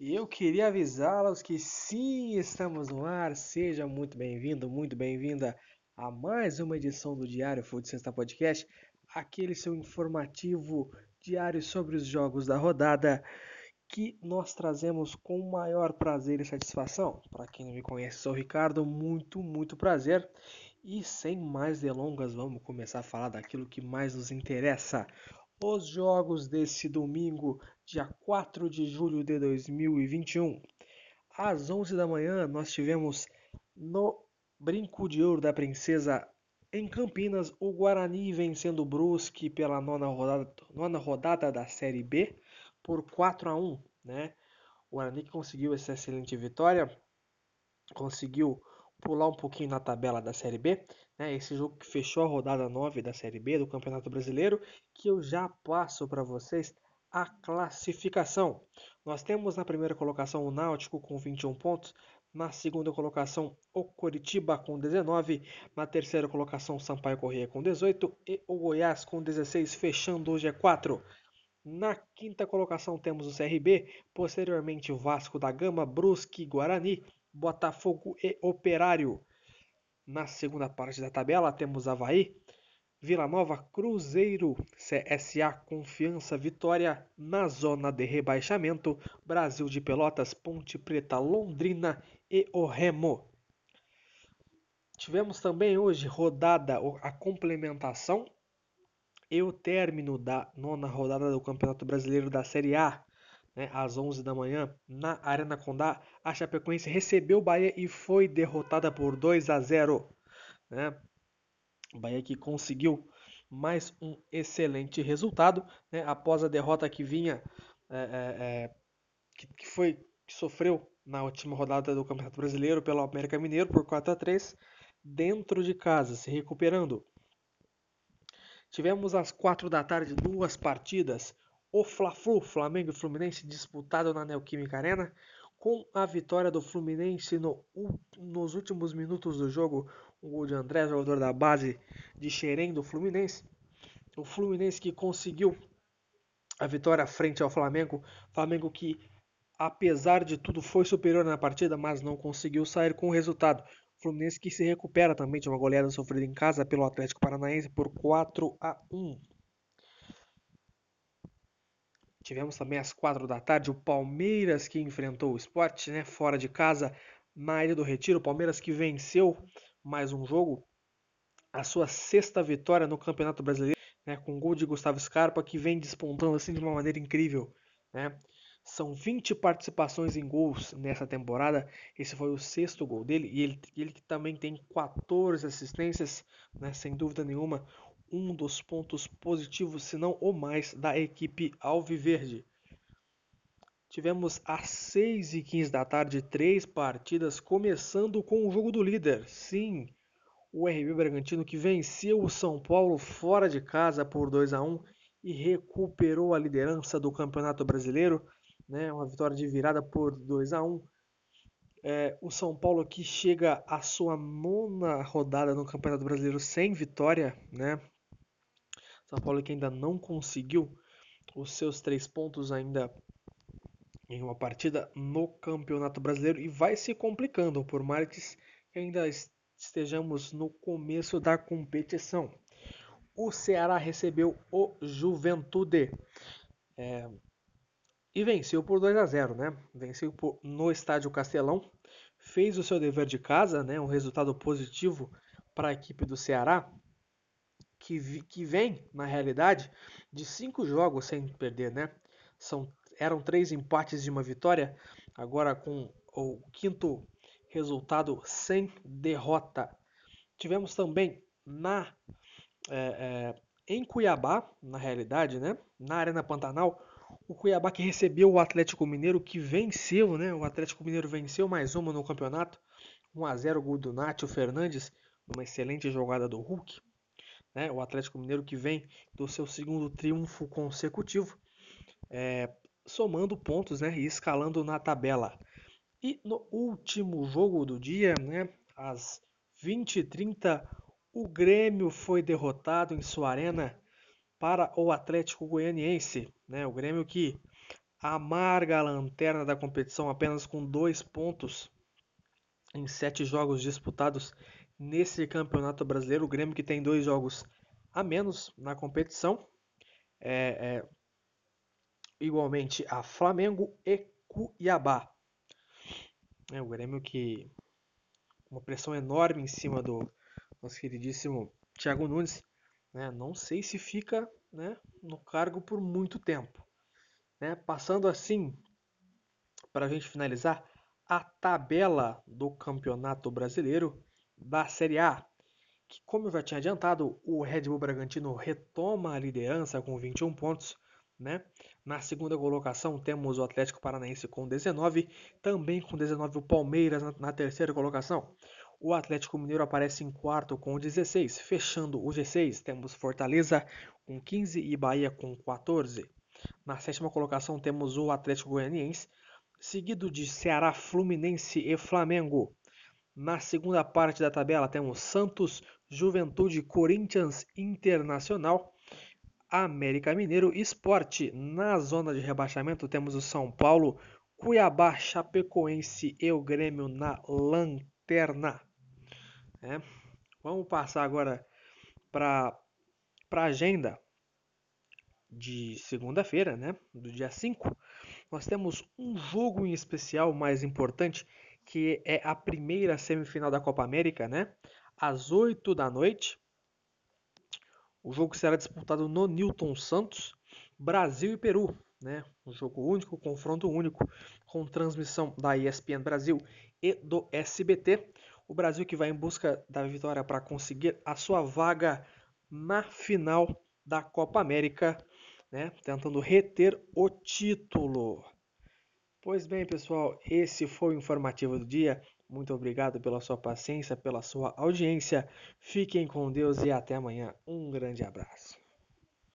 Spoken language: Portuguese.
E eu queria avisá-los que sim, estamos no ar. Seja muito bem-vindo, muito bem-vinda a mais uma edição do Diário Food Sexta Podcast, aquele seu informativo diário sobre os jogos da rodada que nós trazemos com o maior prazer e satisfação. Para quem não me conhece, sou o Ricardo, muito, muito prazer. E sem mais delongas, vamos começar a falar daquilo que mais nos interessa. Os jogos desse domingo, dia 4 de julho de 2021. Às 11 da manhã, nós tivemos no Brinco de Ouro da Princesa em Campinas, o Guarani vencendo o Brusque pela nona rodada, nona rodada da Série B por 4 a 1, né? O Guarani conseguiu essa excelente vitória, conseguiu pular um pouquinho na tabela da Série B, né? Esse jogo que fechou a rodada 9 da Série B do Campeonato Brasileiro, que eu já passo para vocês a classificação. Nós temos na primeira colocação o Náutico com 21 pontos, na segunda colocação o Coritiba com 19, na terceira colocação o Sampaio Corrêa com 18 e o Goiás com 16, fechando o G4. Na quinta colocação temos o CRB, posteriormente Vasco da Gama, Brusque, Guarani, Botafogo e Operário. Na segunda parte da tabela temos Havaí, Vila Nova, Cruzeiro, CSA, Confiança, Vitória. Na zona de rebaixamento, Brasil de Pelotas, Ponte Preta, Londrina e o Remo. Tivemos também hoje rodada a complementação e o término da nona rodada do Campeonato Brasileiro da Série A né, às 11 da manhã, na Arena Condá, a Chapecoense recebeu o Bahia e foi derrotada por 2 a 0. Né? O Bahia que conseguiu mais um excelente resultado né, após a derrota que vinha, é, é, que, que, foi que sofreu na última rodada do Campeonato Brasileiro pelo América Mineiro por 4 a 3 dentro de casa, se recuperando. Tivemos às 4 da tarde duas partidas o Fla-Flu, Flamengo e Fluminense, disputado na Neoquímica Arena, com a vitória do Fluminense no, nos últimos minutos do jogo, o gol de André, jogador da base de Xerém do Fluminense. O Fluminense que conseguiu a vitória frente ao Flamengo, Flamengo que apesar de tudo foi superior na partida, mas não conseguiu sair com o resultado. Fluminense que se recupera também de uma goleada sofrida em casa pelo Atlético Paranaense por 4 a 1. Tivemos também às quatro da tarde o Palmeiras que enfrentou o Sport, né, fora de casa, na Ilha do Retiro. O Palmeiras que venceu mais um jogo, a sua sexta vitória no Campeonato Brasileiro, né, com gol de Gustavo Scarpa, que vem despontando assim de uma maneira incrível. Né? São 20 participações em gols nessa temporada. Esse foi o sexto gol dele. E ele, ele também tem 14 assistências, né, sem dúvida nenhuma um dos pontos positivos, se não o mais, da equipe Alviverde. Tivemos às 6 e 15 da tarde três partidas, começando com o jogo do líder. Sim, o RB Bragantino que venceu o São Paulo fora de casa por 2 a 1 e recuperou a liderança do Campeonato Brasileiro, né? Uma vitória de virada por 2 a 1. É, o São Paulo que chega à sua nona rodada no Campeonato Brasileiro sem vitória, né? São Paulo que ainda não conseguiu os seus três pontos ainda em uma partida no Campeonato Brasileiro e vai se complicando, por mais que ainda estejamos no começo da competição. O Ceará recebeu o Juventude é, e venceu por 2 a 0, né? Venceu por, no Estádio Castelão, fez o seu dever de casa, né? Um resultado positivo para a equipe do Ceará que, que vem, na realidade, de cinco jogos sem perder, né? São, eram três empates e uma vitória, agora com o quinto resultado sem derrota. Tivemos também na é, é, em Cuiabá, na realidade, né? Na Arena Pantanal, o Cuiabá que recebeu o Atlético Mineiro, que venceu, né? O Atlético Mineiro venceu mais uma no campeonato. 1 a 0 gol do Nátio Fernandes, uma excelente jogada do Hulk né? O Atlético Mineiro que vem do seu segundo triunfo consecutivo, é, somando pontos, né? E escalando na tabela. E no último jogo do dia, né? Às 20h30, o Grêmio foi derrotado em sua arena para o Atlético Goianiense, né? O Grêmio que amarga a lanterna da competição apenas com dois pontos em sete jogos disputados nesse campeonato brasileiro. O Grêmio que tem dois jogos a menos na competição. É, é, igualmente a Flamengo e Cuiabá. É, o Grêmio que uma pressão enorme em cima do nosso queridíssimo Thiago Nunes. Né? Não sei se fica né, no cargo por muito tempo. Né? Passando assim, para a gente finalizar, a tabela do Campeonato Brasileiro da Série A. Que, como eu já tinha adiantado, o Red Bull Bragantino retoma a liderança com 21 pontos. Né? Na segunda colocação temos o Atlético Paranaense com 19, também com 19 o Palmeiras na, na terceira colocação. O Atlético Mineiro aparece em quarto com 16, fechando o G6 temos Fortaleza com 15 e Bahia com 14. Na sétima colocação temos o Atlético Goianiense, seguido de Ceará, Fluminense e Flamengo. Na segunda parte da tabela temos Santos, Juventude, Corinthians, Internacional, América Mineiro, Esporte. Na zona de rebaixamento temos o São Paulo, Cuiabá, Chapecoense e o Grêmio na lanterna. É. Vamos passar agora para a agenda de segunda-feira, né, do dia 5, nós temos um jogo em especial mais importante, que é a primeira semifinal da Copa América, né, às 8 da noite. O jogo será disputado no Newton Santos, Brasil e Peru, né, um jogo único, confronto único, com transmissão da ESPN Brasil e do SBT. O Brasil que vai em busca da vitória para conseguir a sua vaga na final da Copa América né, tentando reter o título. Pois bem, pessoal, esse foi o informativo do dia. Muito obrigado pela sua paciência, pela sua audiência. Fiquem com Deus e até amanhã. Um grande abraço.